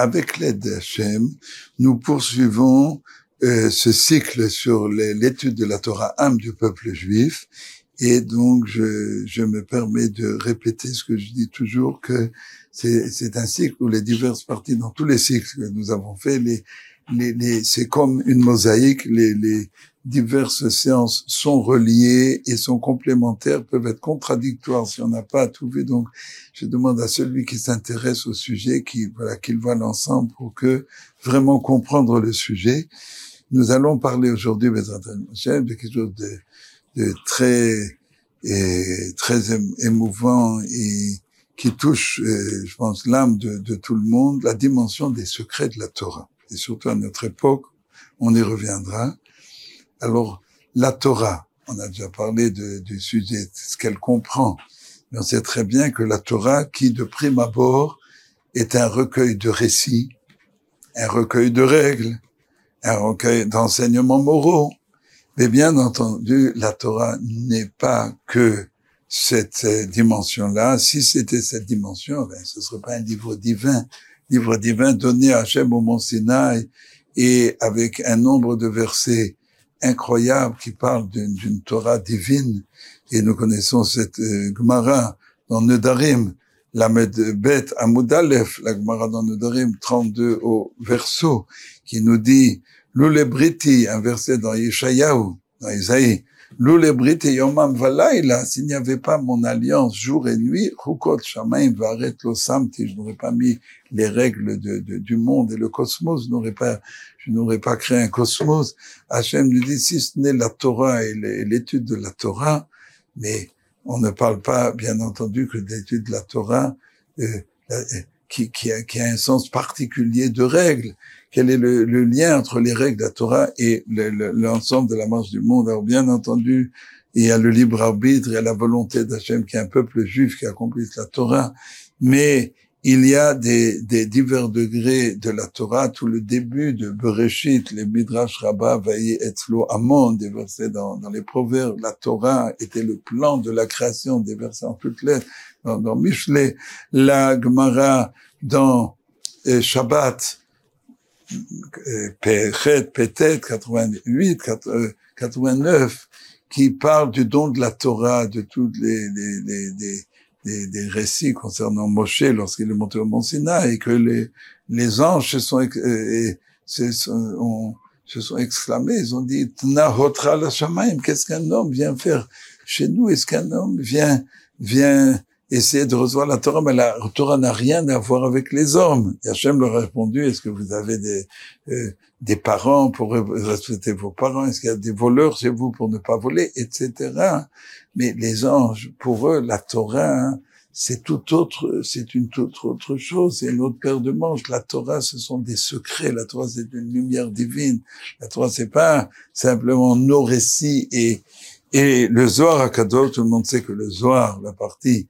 avec l'aide d'Hachem, nous poursuivons euh, ce cycle sur l'étude de la Torah âme du peuple juif. Et donc, je, je me permets de répéter ce que je dis toujours, que c'est un cycle où les diverses parties, dans tous les cycles que nous avons fait, les, les, les c'est comme une mosaïque, les, les diverses séances sont reliées et sont complémentaires, peuvent être contradictoires si on n'a pas tout vu. Donc, je demande à celui qui s'intéresse au sujet, qui voilà, qu'il voit l'ensemble pour que vraiment comprendre le sujet. Nous allons parler aujourd'hui, de quelque chose de, de très, et très émouvant et qui touche, euh, je pense, l'âme de, de, tout le monde, la dimension des secrets de la Torah. Et surtout à notre époque, on y reviendra. Alors, la Torah, on a déjà parlé du sujet, ce qu'elle comprend. Mais on sait très bien que la Torah, qui de prime abord est un recueil de récits, un recueil de règles, un recueil d'enseignements moraux. Mais bien entendu, la Torah n'est pas que cette dimension-là. Si c'était cette dimension, ben, ce serait pas un livre divin, livre divin donné à Hachem au Mont Sinaï et avec un nombre de versets incroyables qui parlent d'une Torah divine. Et nous connaissons cette euh, Gemara dans Nedarim, la Bet Amoudalef, la Gemara dans Nedarim 32 au verso, qui nous dit Lulebriti, un verset dans Yeshayahu, dans Isaïe, Lulebriti Yomam Valaila, s'il n'y avait pas mon alliance jour et nuit, Chukot Shamaim Varet Losamti, je n'aurais pas mis les règles du monde et le cosmos, je n'aurais pas, je n'aurais pas créé un cosmos. Hachem nous dit, si ce n'est la Torah et l'étude de la Torah, mais on ne parle pas, bien entendu, que d'étude de la Torah, euh, qui, qui, a, qui, a, un sens particulier de règles quel est le, lien entre les règles de la Torah et l'ensemble de la marche du monde. Alors bien entendu, il y a le libre arbitre, il y a la volonté d'Hachem qui est un peuple juif qui accomplisse la Torah, mais il y a des, divers degrés de la Torah. Tout le début de Bereshit, les Midrash Rabbah, Vaïe Etzlo Amon, des versets dans, dans, les Proverbes, la Torah était le plan de la création des versets en toutes lettres. Dans, dans Michelet, la Gemara, dans euh, Shabbat, peut-être 88, 89, qui parle du don de la Torah, de tous les, les, les, les, des récits concernant Moshe lorsqu'il est monté au Mont Sinaï, et que les, les anges se sont, et, se sont, se sont exclamés, ils ont dit, qu'est-ce qu'un homme vient faire chez nous? Est-ce qu'un homme vient, vient essayer de recevoir la Torah, mais la Torah n'a rien à voir avec les hommes. Et Hachem leur a répondu, est-ce que vous avez des, euh, des parents pour respecter vos parents? Est-ce qu'il y a des voleurs chez vous pour ne pas voler? Etc. Mais les anges, pour eux, la Torah, hein, c'est tout autre, c'est une toute autre chose, c'est une autre paire de manches. La Torah, ce sont des secrets. La Torah, c'est une lumière divine. La Torah, c'est pas simplement nos récits et, et le Zohar à Kadosh, tout le monde sait que le Zohar, la partie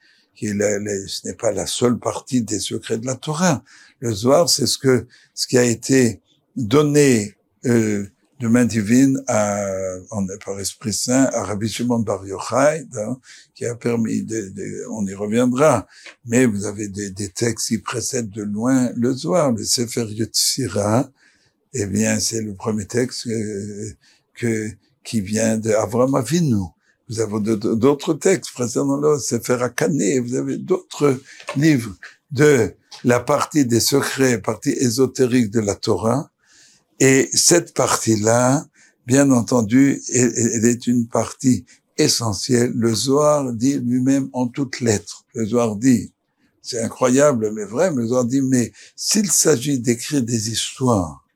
ce n'est pas la seule partie des secrets de la Torah. Le Zohar, c'est ce que ce qui a été donné euh, de main divine à, en, par Esprit Saint à Rabbi Shimon Bar Yochai, hein, qui a permis, de, on y reviendra, mais vous avez des, des, textes qui précèdent de loin le Zohar, le Sefer Yotzira, eh bien, c'est le premier texte que, que qui vient d'Avram Avinu. Vous avez d'autres textes c'est faire Canet, vous avez d'autres livres de la partie des secrets, partie ésotérique de la Torah. Et cette partie-là, bien entendu, elle, est une partie essentielle. Le Zohar dit lui-même en toutes lettres. Le Zohar dit, c'est incroyable, mais vrai, le Zohar dit, mais s'il s'agit d'écrire des histoires,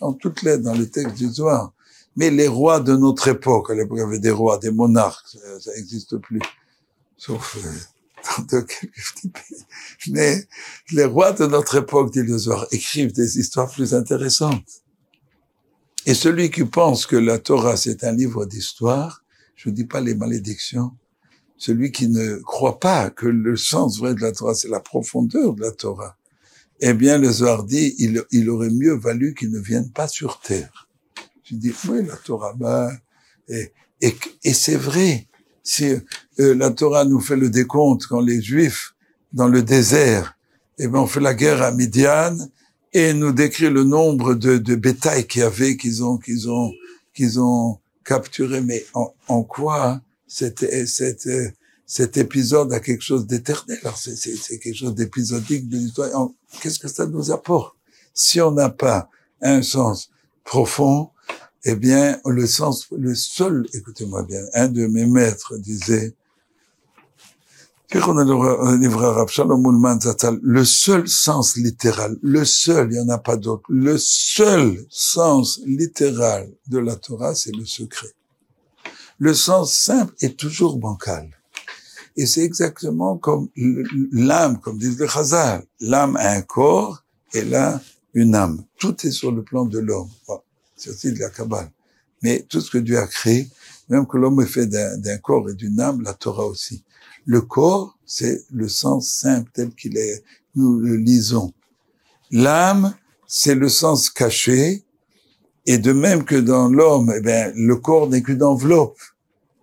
en toutes lettres dans le texte du Zohar, mais les rois de notre époque, à l'époque, il y avait des rois, des monarques, ça n'existe plus. Sauf euh, dans quelques pays. Mais les rois de notre époque, dit le écrivent des histoires plus intéressantes. Et celui qui pense que la Torah, c'est un livre d'histoire, je ne dis pas les malédictions, celui qui ne croit pas que le sens vrai de la Torah, c'est la profondeur de la Torah, eh bien, le Zohar dit, il, il aurait mieux valu qu'il ne vienne pas sur terre. Tu dis, oui, la Torah, bah, et, et, et c'est vrai. Si euh, la Torah nous fait le décompte quand les Juifs dans le désert, eh ben on fait la guerre à Midian et nous décrit le nombre de, de bétail qu'il y avait, qu'ils ont, qu'ils ont, qu'ils ont capturé. Mais en, en quoi cet, cet, cet épisode a quelque chose d'éternel? C'est, c'est quelque chose d'épisodique de l'histoire. Qu'est-ce que ça nous apporte Si on n'a pas un sens profond, eh bien, le sens, le seul, écoutez-moi bien, un de mes maîtres disait, le seul sens littéral, le seul, il n'y en a pas d'autre, le seul sens littéral de la Torah, c'est le secret. Le sens simple est toujours bancal. Et c'est exactement comme l'âme, comme dit le Chazal. L'âme a un corps et là, une âme. Tout est sur le plan de l'homme. Aussi de la Kabbale. Mais tout ce que Dieu a créé, même que l'homme est fait d'un corps et d'une âme, la Torah aussi. Le corps, c'est le sens simple tel qu'il est, nous le lisons. L'âme, c'est le sens caché, et de même que dans l'homme, eh bien, le corps n'est qu'une enveloppe.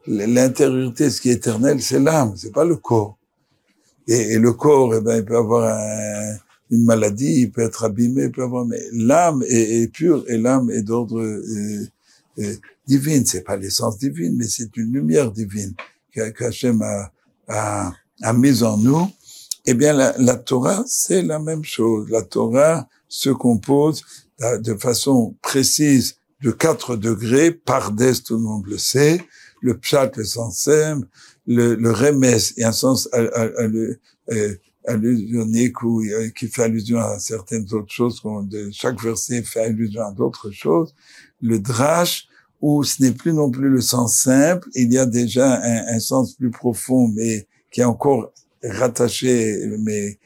L'intériorité, ce qui est éternel, c'est l'âme, c'est pas le corps. Et, le corps, eh bien, il peut avoir une maladie, il peut être abîmé, il peut avoir, mais l'âme est, pure et l'âme est d'ordre euh, euh, divine. C'est pas l'essence divine, mais c'est une lumière divine qu'Hachem a, a, a mise en nous, eh bien, la, la Torah, c'est la même chose. La Torah se compose euh, de façon précise de quatre degrés, par d'est, tout le monde le sait, le pshat, le sens simple, le, le remes et un sens euh, allusionique ou euh, qui fait allusion à certaines autres choses, chaque verset fait allusion à d'autres choses, le drash, où ce n'est plus non plus le sens simple, il y a déjà un, sens plus profond, mais qui est encore rattaché mais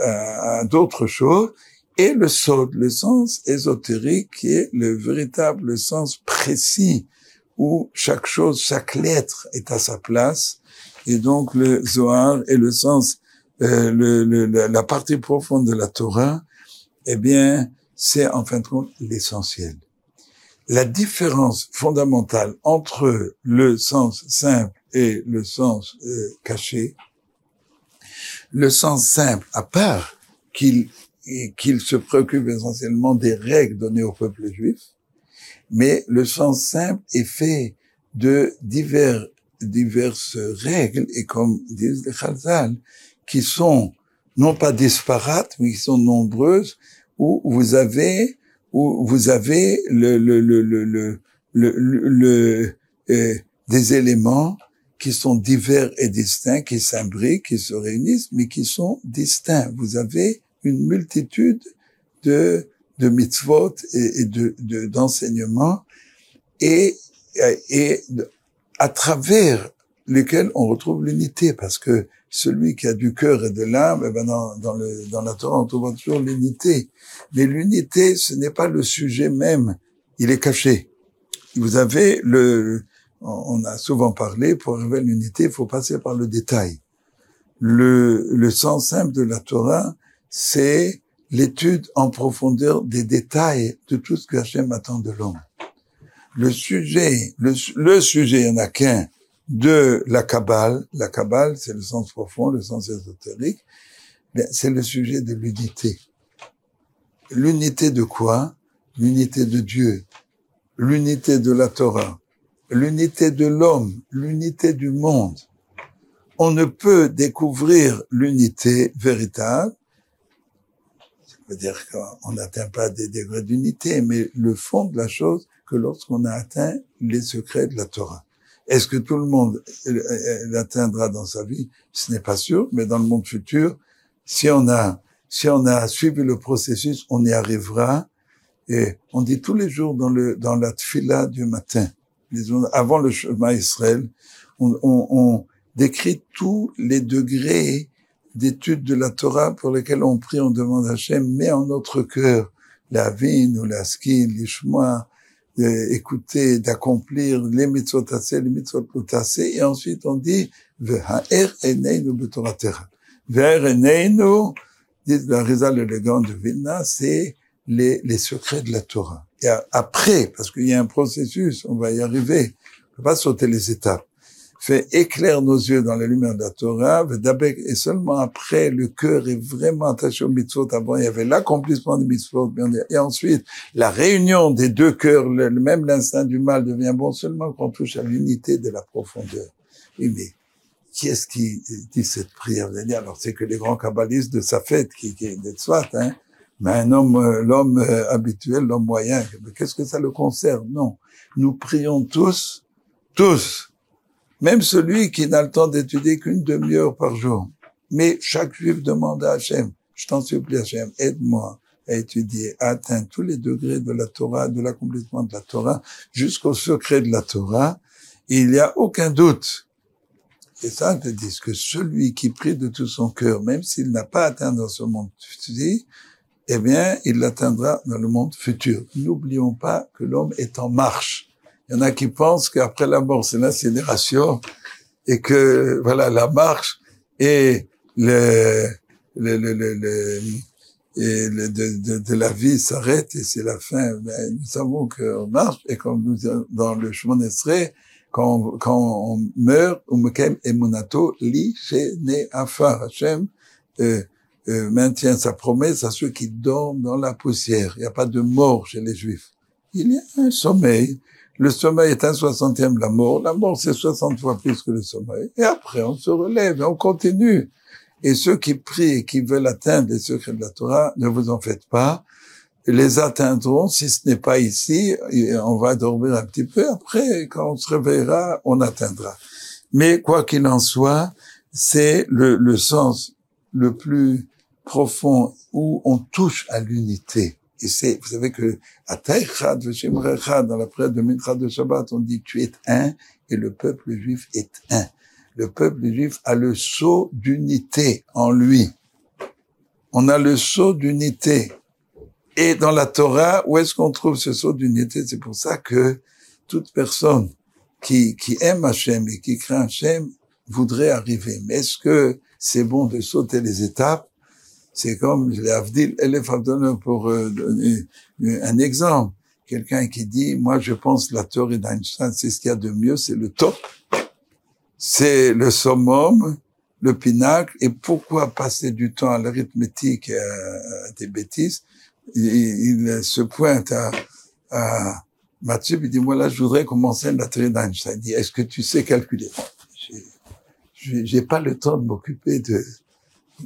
à, d'autres choses, et le sod, le sens ésotérique, qui est le véritable sens précis, où chaque chose, chaque lettre est à sa place, et donc le Zohar est le sens, le, le, la partie profonde de la Torah, eh bien, c'est en fin de compte l'essentiel. La différence fondamentale entre le sens simple et le sens euh, caché, le sens simple, à part qu'il qu'il se préoccupe essentiellement des règles données au peuple juif, mais le sens simple est fait de divers, diverses règles, et comme disent les Chazal, qui sont non pas disparates, mais qui sont nombreuses, où vous avez où vous avez le, le, le, le, le, le, euh, des éléments qui sont divers et distincts, qui s'imbriquent, qui se réunissent, mais qui sont distincts. Vous avez une multitude de, de mitzvot et, de, d'enseignements et, et à travers lesquels on retrouve l'unité, parce que celui qui a du cœur et de l'âme, eh ben dans, dans, le, dans la Torah, on trouve toujours l'unité. Mais l'unité, ce n'est pas le sujet même, il est caché. Vous avez le, on a souvent parlé, pour arriver à l'unité, il faut passer par le détail. Le, le sens simple de la Torah, c'est l'étude en profondeur des détails de tout ce que Hachem attend de l'homme. Le sujet, le, le sujet, il n'y en a qu'un, de la Kabbale. La Kabbale, c'est le sens profond, le sens ésotérique. C'est le sujet de l'unité. L'unité de quoi? L'unité de Dieu, l'unité de la Torah, l'unité de l'homme, l'unité du monde. On ne peut découvrir l'unité véritable, ça veut dire qu'on n'atteint pas des degrés d'unité, mais le fond de la chose que lorsqu'on a atteint les secrets de la Torah. Est-ce que tout le monde l'atteindra dans sa vie? Ce n'est pas sûr, mais dans le monde futur, si on a si on a suivi le processus, on y arrivera. Et on dit tous les jours dans le dans la tfila du matin, avant le chemin Israël, on, on, on décrit tous les degrés d'étude de la Torah pour lesquels on prie, on demande à Hachem, met en notre cœur la vie, ou la ski, l'ishma, d'écouter, d'accomplir les mitzvot tassé, les mitzvot et ensuite on dit, ve'ha'er eneinu b'toratera. Ve'er eneinu, dit la élégant de Vilna, c'est les, les secrets de la Torah. Et après, parce qu'il y a un processus, on va y arriver, on peut pas sauter les étapes. Fait éclaire nos yeux dans la lumière de la Torah, et seulement après, le cœur est vraiment attaché au mitzvot. Avant, il y avait l'accomplissement des mitzvot, et ensuite, la réunion des deux cœurs, le, même l'instinct du mal devient bon seulement quand on touche à l'unité de la profondeur. Oui, mais qui est-ce qui dit cette prière Alors, c'est que les grands kabbalistes de sa fête, qui, qui est de soit, hein, mais un homme, euh, l'homme euh, habituel, l'homme moyen, qu'est-ce que ça le concerne? Non. Nous prions tous, tous, même celui qui n'a le temps d'étudier qu'une demi-heure par jour. Mais chaque juif demande à Hachem, je t'en supplie Hachem, aide-moi à étudier, à atteindre tous les degrés de la Torah, de l'accomplissement de la Torah, jusqu'au secret de la Torah. il n'y a aucun doute. Et ça, te dit que celui qui prie de tout son cœur, même s'il n'a pas atteint dans ce monde futur, eh bien, il l'atteindra dans le monde futur. N'oublions pas que l'homme est en marche. Il y en a qui pensent qu'après la mort, c'est l'incinération et que, voilà, la marche et le, le, le, le, et le, de, de, la vie s'arrête et c'est la fin. Mais nous savons qu'on marche et comme nous dans le chemin d'Estrée, quand, quand on meurt, umekem emunato li ne afar Hashem euh, euh, maintient sa promesse à ceux qui dorment dans la poussière. Il n'y a pas de mort chez les Juifs. Il y a un sommeil le sommeil est un soixantième de la mort. La mort, c'est 60 fois plus que le sommeil. Et après, on se relève et on continue. Et ceux qui prient et qui veulent atteindre les secrets de la Torah, ne vous en faites pas. Les atteindront, si ce n'est pas ici, on va dormir un petit peu. Après, quand on se réveillera, on atteindra. Mais quoi qu'il en soit, c'est le, le sens le plus profond où on touche à l'unité. Et c'est, vous savez que, à dans la prière de Mincha de Shabbat, on dit, tu es un, et le peuple juif est un. Le peuple juif a le sceau d'unité en lui. On a le sceau d'unité. Et dans la Torah, où est-ce qu'on trouve ce sceau d'unité? C'est pour ça que toute personne qui, qui aime Hachem et qui craint Hachem voudrait arriver. Mais est-ce que c'est bon de sauter les étapes? C'est comme les Avdil Elef pour euh, donner un exemple. Quelqu'un qui dit, moi je pense la théorie d'Einstein, c'est ce qu'il y a de mieux, c'est le top, c'est le summum, le pinacle, et pourquoi passer du temps à l'arithmétique et à, des bêtises? Il, se pointe à, à Mathieu, il dit, moi là, je voudrais commencer la théorie d'Einstein. Il dit, est-ce que tu sais calculer? J'ai pas le temps de m'occuper de,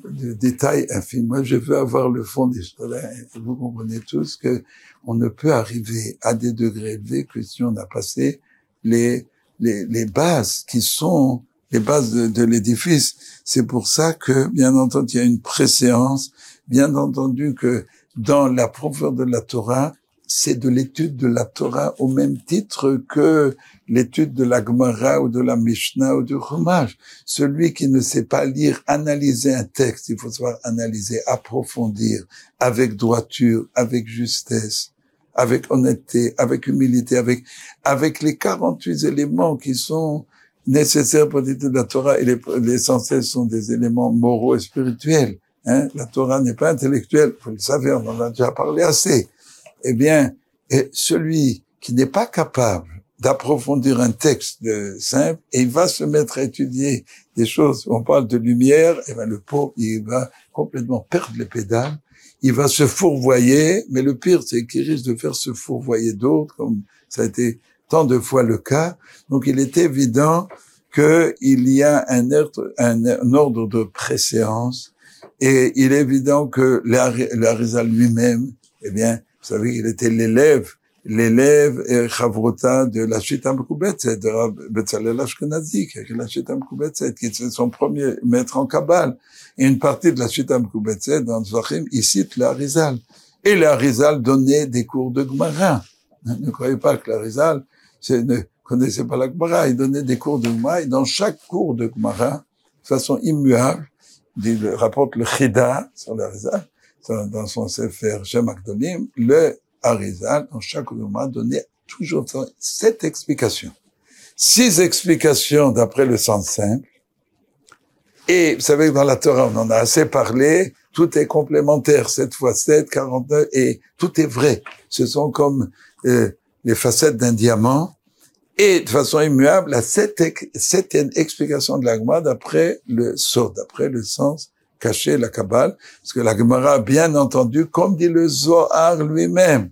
de détails infimes. Moi, je veux avoir le fond des choses. Vous comprenez tous que on ne peut arriver à des degrés élevés que si on a passé les, les, les bases qui sont les bases de, de l'édifice. C'est pour ça que, bien entendu, il y a une préséance. Bien entendu que dans la profondeur de la Torah, c'est de l'étude de la Torah au même titre que l'étude de la Gemara ou de la Mishnah ou du Chumash. Celui qui ne sait pas lire, analyser un texte, il faut savoir analyser, approfondir, avec droiture, avec justesse, avec honnêteté, avec humilité, avec, avec les 48 éléments qui sont nécessaires pour l'étude de la Torah et les, l'essentiel sont des éléments moraux et spirituels. Hein? La Torah n'est pas intellectuelle, vous le savez, on en a déjà parlé assez eh bien, celui qui n'est pas capable d'approfondir un texte simple et il va se mettre à étudier des choses. On parle de lumière, eh bien le pauvre, il va complètement perdre les pédales. Il va se fourvoyer, mais le pire, c'est qu'il risque de faire se fourvoyer d'autres, comme ça a été tant de fois le cas. Donc, il est évident qu'il y a un ordre, de préséance et il est évident que l'Arizal lui-même, eh bien, savez, il était l'élève, l'élève et Chavrota de la Shita Mekubetzet, de Betzalel Ashkenazi, qui est la Shita Mekubetzet, qui est son premier maître en Kabbal. Et une partie de la Shita Mekubetzet, dans Zvachim, il cite l'Arizal. Et l'Arizal donnait des cours de Gemara. Ne croyez pas que l'Arizal ne connaissait pas la Gemara, il donnait des cours de Gemara, et dans chaque cours de Gemara, de façon immuable, il rapporte le Chida sur l'Arizal, dans son Sefer Shem le Harizal, dans chaque mois, donnait toujours sept explications. Six explications d'après le sens simple. Et vous savez que dans la Torah, on en a assez parlé, tout est complémentaire, 7 fois 7, 49, et tout est vrai. Ce sont comme euh, les facettes d'un diamant, Et de façon immuable, la septième explication de l'agma d'après le sort, d'après le sens caché, la Kabbale, parce que la Gemara, bien entendu, comme dit le Zohar lui-même,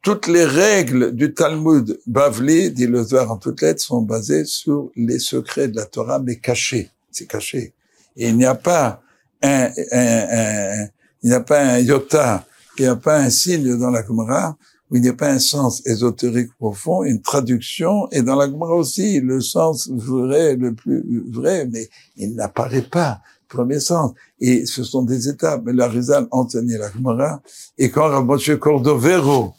toutes les règles du Talmud Bavli, dit le Zohar en toutes lettres, sont basées sur les secrets de la Torah, mais cachés. C'est caché. Et il n'y a pas un, un, il n'y a pas un iota, il n'y a pas un signe dans la Gemara où il n'y a pas un sens ésotérique profond, une traduction, et dans la Gemara aussi, le sens vrai, le plus vrai, mais il n'apparaît pas premier sens. Et ce sont des étapes. Mais la Rizal enseignait la Gemara. Et quand Rabbi Cordovero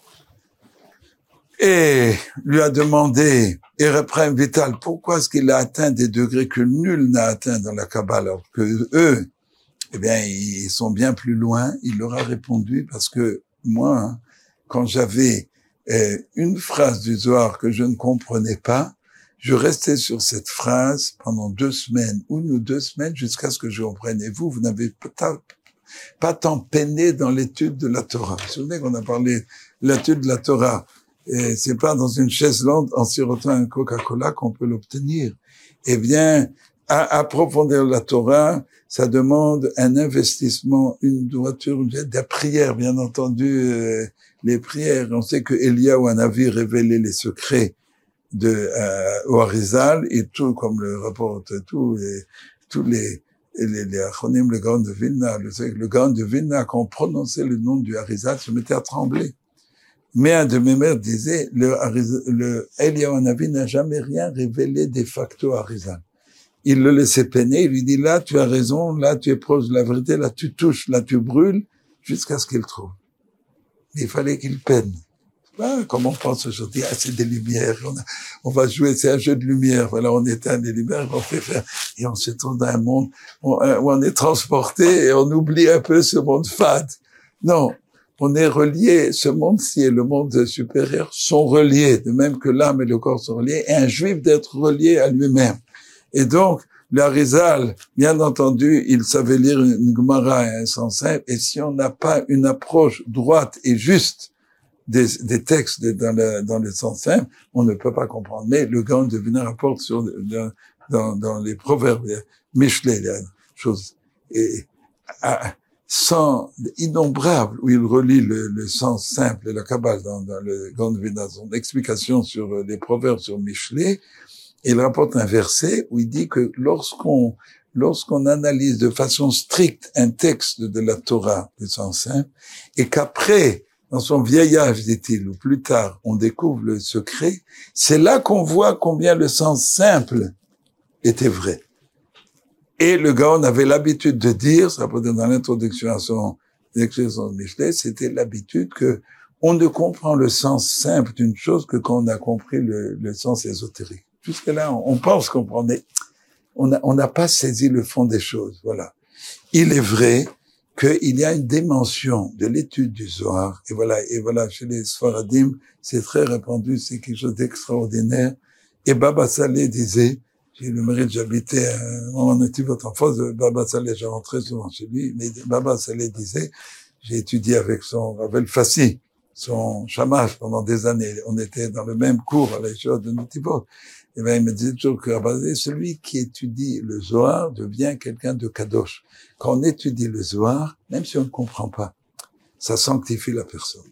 et lui a demandé, et reprend Vital, pourquoi est-ce qu'il a atteint des degrés que nul n'a atteint dans la Kabbale, alors que eux, eh bien, ils sont bien plus loin? Il leur a répondu parce que moi, hein, quand j'avais euh, une phrase du Zohar que je ne comprenais pas, je restais sur cette phrase pendant deux semaines, une ou deux semaines, jusqu'à ce que je comprenne. Et vous, vous n'avez pas, tant peiné dans l'étude de la Torah. Vous vous souvenez qu'on a parlé de l'étude de la Torah. C'est pas dans une chaise longue, en sirotant un Coca-Cola qu'on peut l'obtenir. Eh bien, à approfondir la Torah, ça demande un investissement, une droiture, des prières, bien entendu, euh, les prières. On sait que Elia ou un avis révélé les secrets de euh, Harizal et tout comme le rapporte tout les, tous les les, les acronymes, le grand de Vilna, le, le grand de Vilna, quand on prononçait le nom du Harizal, se mettait à trembler. Mais un de mes mères disait, le, le Eliyahu n'a jamais rien révélé de facto à Harizal. Il le laissait peiner, il lui dit, là, tu as raison, là, tu es proche de la vérité, là, tu touches, là, tu brûles, jusqu'à ce qu'il trouve. Il fallait qu'il peine. Ah, comme on pense aujourd'hui, ah, c'est des lumières, on, va jouer, c'est un jeu de lumière, voilà, on éteint les lumières, on fait faire, et on se trouve dans un monde où on est transporté et on oublie un peu ce monde fade. Non, on est relié, ce monde-ci et le monde supérieur sont reliés, de même que l'âme et le corps sont reliés, et un juif d'être relié à lui-même. Et donc, l'Arizal, bien entendu, il savait lire une Gemara et un sens et si on n'a pas une approche droite et juste des, des textes dans le, dans le sens simple, on ne peut pas comprendre. Mais le grand de Vina rapporte sur, dans, dans, les proverbes, Michelet, les choses, et, sans innombrables, où il relie le, le, sens simple et la Kabbale dans, dans le grand de Vina, son explication sur les proverbes sur Michelet, il rapporte un verset où il dit que lorsqu'on lorsqu'on analyse de façon stricte un texte de la Torah, du sens simple, et qu'après dans son vieillage, dit-il, ou plus tard, on découvre le secret, c'est là qu'on voit combien le sens simple était vrai. Et le gars, on avait l'habitude de dire, ça peut dans l'introduction à son expression de Michelet, c'était l'habitude que on ne comprend le sens simple d'une chose que quand on a compris le, le sens ésotérique. Jusque-là, on pense comprendre, mais on n'a pas saisi le fond des choses. Voilà. Il est vrai qu'il y a une dimension de l'étude du Zohar. Et voilà, et voilà, chez les Sfaradim, c'est très répandu, c'est quelque chose d'extraordinaire. Et Baba Saleh disait, j'ai le mérite, j'habitais un moment votre enfance, Baba Saleh, j'ai rentré souvent chez lui, mais Baba Saleh disait, j'ai étudié avec son Ravel Fassi, son chamash pendant des années. On était dans le même cours à l'école de Notibot. Et ben, il me disait toujours que celui qui étudie le Zohar devient quelqu'un de kadosh. Quand on étudie le Zohar, même si on ne comprend pas, ça sanctifie la personne.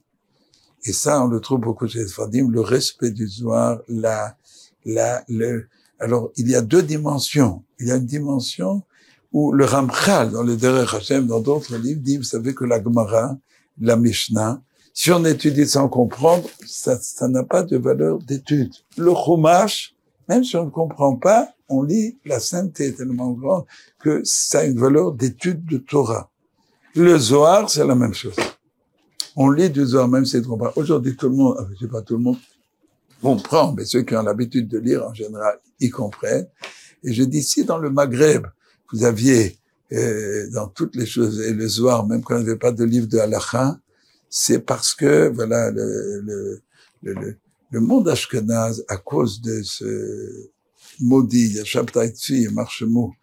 Et ça, on le trouve beaucoup chez les Fadim, le respect du Zohar, la, la, le, alors, il y a deux dimensions. Il y a une dimension où le Ramchal, dans le Derech Hashem, dans d'autres livres, dit, vous savez que la Gemara, la Mishnah, si on étudie sans comprendre, ça n'a pas de valeur d'étude. Le Chumash, même si on ne comprend pas, on lit la sainteté est tellement grande que ça a une valeur d'étude de Torah. Le Zohar, c'est la même chose. On lit du Zohar, même si on ne comprend pas. Aujourd'hui, tout le monde, je sais pas tout le monde, comprend, mais ceux qui ont l'habitude de lire en général, ils comprennent. Et je dis, si dans le Maghreb, vous aviez euh, dans toutes les choses, et le Zohar, même quand il n'y avait pas de livre de halakha, c'est parce que, voilà, le, le, le, le monde ashkenaz, à cause de ce maudit, Shabtai Tzvi, Marchemot,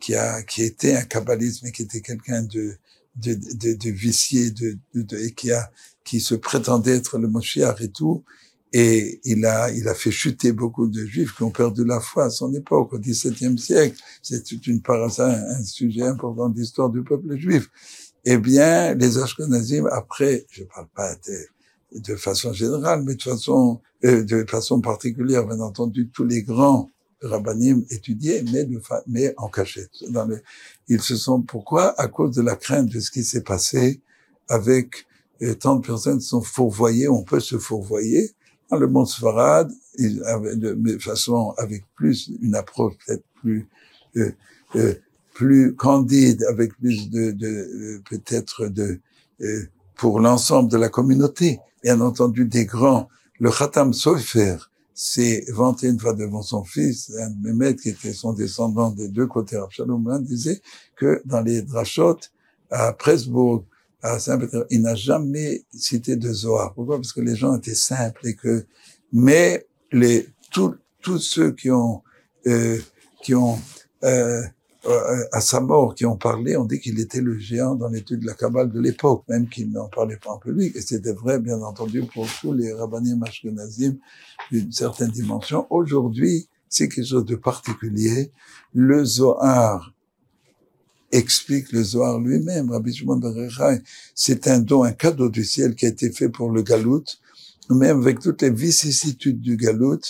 qui a, qui était un kabbaliste, mais qui était quelqu'un de, de, de, de, vicié, de, de, et qui a, qui se prétendait être le Moshiach et tout, et il a, il a fait chuter beaucoup de juifs qui ont perdu la foi à son époque, au XVIIe siècle. C'est une un, un sujet important d'histoire du peuple juif. Eh bien, les Ashkenazim, après, je parle pas de, de façon générale, mais de façon, euh, de façon particulière, bien entendu, tous les grands rabbinim étudiés, mais, de mais en cachette. Ils se sont, pourquoi? À cause de la crainte de ce qui s'est passé avec euh, tant de personnes sont fourvoyées, on peut se fourvoyer, dans le monde Sfarad, de façon avec plus une approche peut-être plus euh, euh, plus candide, avec plus de, de euh, peut-être de euh, pour l'ensemble de la communauté. Bien entendu, des grands. Le Khatam Sofer s'est vanté une fois devant son fils, un de mes maîtres qui était son descendant des deux côtés, Absalom, disait que dans les drachot à Presbourg, à Saint-Pétersbourg, il n'a jamais cité de Zohar. Pourquoi? Parce que les gens étaient simples et que, mais les tous tous ceux qui ont euh, qui ont euh, euh, à sa mort, qui ont parlé, on dit qu'il était le géant dans l'étude de la Kabbale de l'époque, même qu'il n'en parlait pas en public. Et c'était vrai, bien entendu, pour tous les rabbinim ashkenazim d'une certaine dimension. Aujourd'hui, c'est quelque chose de particulier. Le Zohar explique le Zohar lui-même. Rabbi Shimon c'est un don, un cadeau du ciel qui a été fait pour le Galout. Même avec toutes les vicissitudes du Galout,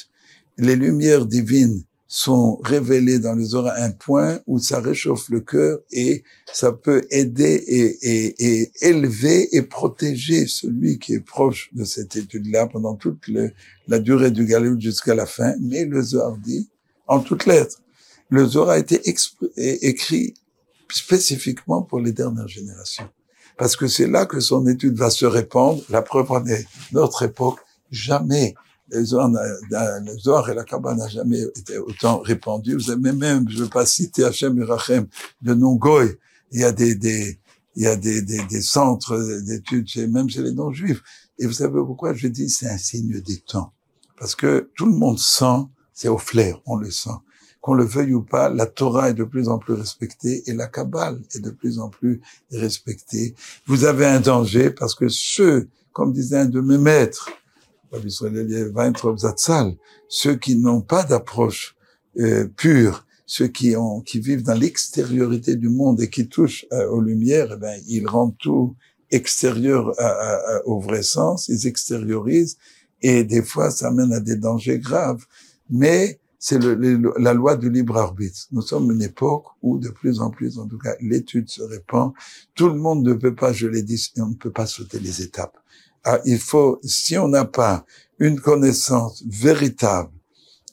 les lumières divines sont révélées dans les Zohar à un point où ça réchauffe le cœur et ça peut aider et, et, élever et protéger celui qui est proche de cette étude-là pendant toute la durée du Galout jusqu'à la fin. Mais le Zohar dit, en toutes lettres, le Zohar a été écrit spécifiquement pour les dernières générations. Parce que c'est là que son étude va se répandre. La preuve en est, notre époque, jamais le Zohar et la Kabbale n'a jamais été autant répandu. Vous avez même, je ne veux pas citer Hachem et Rachem, de Nongoy, il y a des, des il y a des, des, des centres d'études, même chez les non-juifs. Et vous savez pourquoi je dis c'est un signe des temps? Parce que tout le monde sent, c'est au flair, on le sent qu'on le veuille ou pas, la Torah est de plus en plus respectée et la Kabbale est de plus en plus respectée. Vous avez un danger parce que ceux, comme disait un de mes maîtres, ceux qui n'ont pas d'approche euh, pure, ceux qui ont, qui vivent dans l'extériorité du monde et qui touchent euh, aux lumières, eh ben, ils rendent tout extérieur au vrai sens, ils extériorisent et des fois ça mène à des dangers graves. Mais c'est la loi du libre arbitre. Nous sommes une époque où de plus en plus, en tout cas, l'étude se répand. Tout le monde ne peut pas, je l'ai dit, on ne peut pas sauter les étapes. Ah, il faut, si on n'a pas une connaissance véritable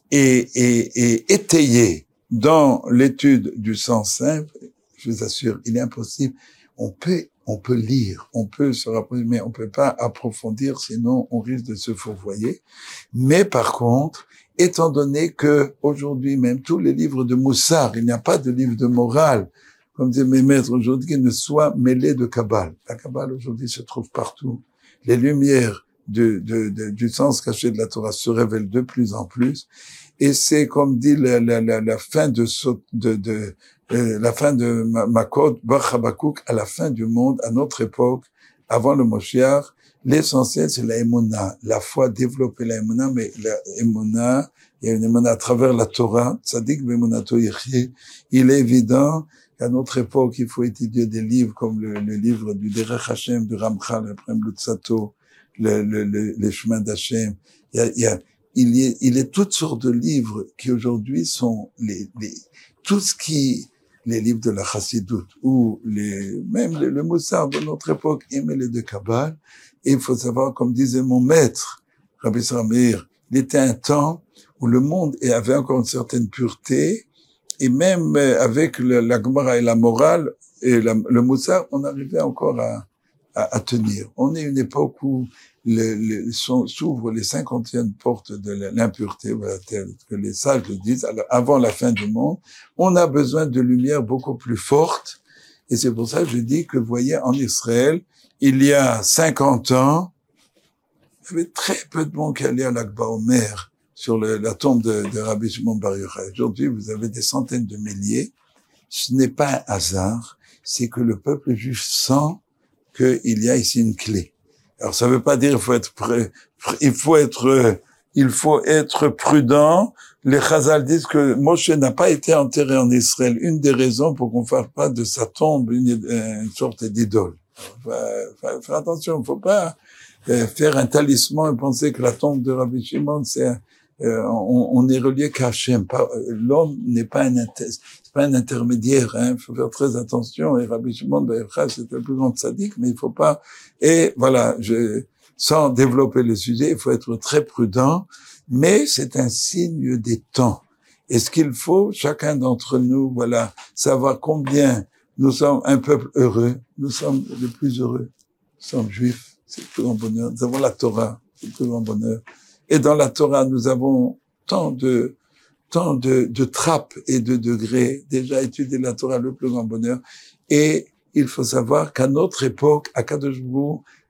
et, et, et étayée dans l'étude du sens simple, je vous assure, il est impossible. On peut, on peut lire, on peut se rapprocher, mais on peut pas approfondir, sinon on risque de se fourvoyer. Mais par contre, étant donné que aujourd'hui même tous les livres de Moussard, il n'y a pas de livre de morale, comme disent mes maîtres aujourd'hui, qui ne soit mêlé de Kabbale. La Kabbale aujourd'hui se trouve partout. Les lumières du, du sens caché de la Torah se révèlent de plus en plus. Et c'est comme dit la, la, la, la fin de, de, de euh, la fin de Makot, Bachabakouk, à la fin du monde, à notre époque, avant le Moshiach, L'essentiel, c'est la émona, la foi, développer la émona, mais la émona, il y a une à travers la Torah, tzadik Il est évident qu'à notre époque, il faut étudier des livres comme le, livre du Derech Hashem, du Ramchal, le Prem le, le, le, les chemins d'Hashem. Il y a, il y a il il est toutes sortes de livres qui aujourd'hui sont les, les, tout ce qui, les livres de la Chassidoute ou les, même le, le Moussard de notre époque, les de Kabbal, et il faut savoir, comme disait mon maître, Rabbi Samir, il était un temps où le monde avait encore une certaine pureté, et même euh, avec la Gemara et la morale et le Moussard, on arrivait encore à, tenir. On est une époque où s'ouvrent les cinquantièmes portes de l'impureté, voilà, que les sages le disent, alors, avant la fin du monde. On a besoin de lumière beaucoup plus forte, et c'est pour ça que je dis que, vous voyez, en Israël, il y a 50 ans, il y avait très peu de monde qui allait à l'Akba Omer sur la tombe de, de Rabbi Shimon Bar Yochai. Aujourd'hui, vous avez des centaines de milliers. Ce n'est pas un hasard, c'est que le peuple juif sent qu'il y a ici une clé. Alors ça veut pas dire il faut être prêt, il faut être il faut être prudent. Les Chazal disent que Moshe n'a pas été enterré en Israël. Une des raisons pour qu'on fasse pas de sa tombe une, sorte d'idole. Faire attention, il faut pas euh, faire un talisman et penser que la tombe de Rabbi Shimon, c'est euh, on, on, est relié qu'à Hachem. L'homme n'est pas un pas un intermédiaire. Il hein, faut faire très attention. Et Rabbi Shimon c'était le plus grand sadique, mais il faut pas. Et voilà, je, sans développer le sujet, il faut être très prudent. Mais c'est un signe des temps. Et ce qu'il faut, chacun d'entre nous, voilà, savoir combien nous sommes un peuple heureux. Nous sommes les plus heureux. Nous sommes juifs. C'est le plus grand bonheur. Nous avons la Torah. C'est le plus bonheur. Et dans la Torah, nous avons tant de, tant de, de trappes et de degrés. Déjà étudié la Torah, le plus grand bonheur. Et il faut savoir qu'à notre époque, à Kadosh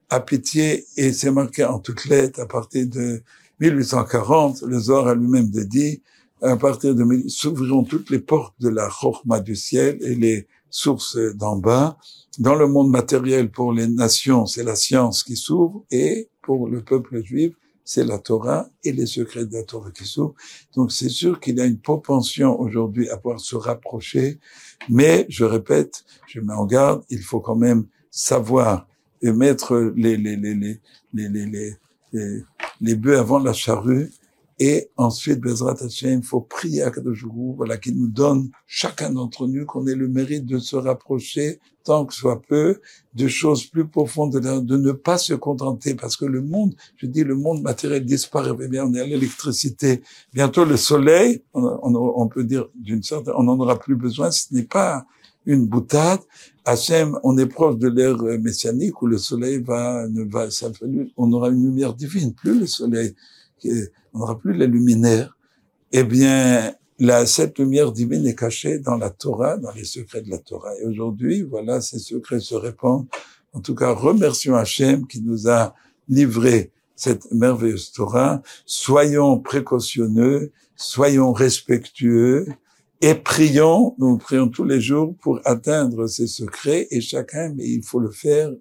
à pitié, et c'est marqué en toutes lettres à partir de 1840, le Zohar a lui-même dit, à partir de s'ouvriront toutes les portes de la chorma du ciel et les sources d'en bas. Dans le monde matériel, pour les nations, c'est la science qui s'ouvre, et pour le peuple juif, c'est la Torah et les secrets de la Torah qui s'ouvrent. Donc c'est sûr qu'il a une propension aujourd'hui à pouvoir se rapprocher, mais je répète, je mets en garde, il faut quand même savoir et mettre les, les, les, les, les, les, les, les bœufs avant la charrue et ensuite, Bezrat Hashem, il faut prier à Kadosh voilà, qu'il nous donne, chacun d'entre nous, qu'on ait le mérite de se rapprocher, tant que soit peu, de choses plus profondes, de, ne pas se contenter, parce que le monde, je dis, le monde matériel disparaît, eh bien, on est à l'électricité. Bientôt, le soleil, on, peut dire d'une sorte, on n'en aura plus besoin, ce n'est pas une boutade. Hachem, on est proche de l'ère messianique où le soleil va, on aura une lumière divine, plus le soleil on n'aura plus les luminaires, eh bien, la, cette lumière divine est cachée dans la Torah, dans les secrets de la Torah. Et aujourd'hui, voilà, ces secrets se répandent. En tout cas, remercions Hachem qui nous a livré cette merveilleuse Torah. Soyons précautionneux, soyons respectueux et prions, nous prions tous les jours pour atteindre ces secrets et chacun, mais il faut le faire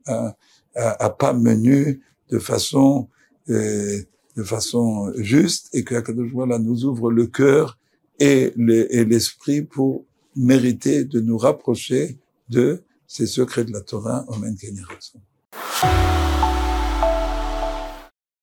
à, pas menu, de façon euh, de façon juste et que Akadosh nous ouvre le cœur et l'esprit pour mériter de nous rapprocher de ces secrets de la Torah. Amen.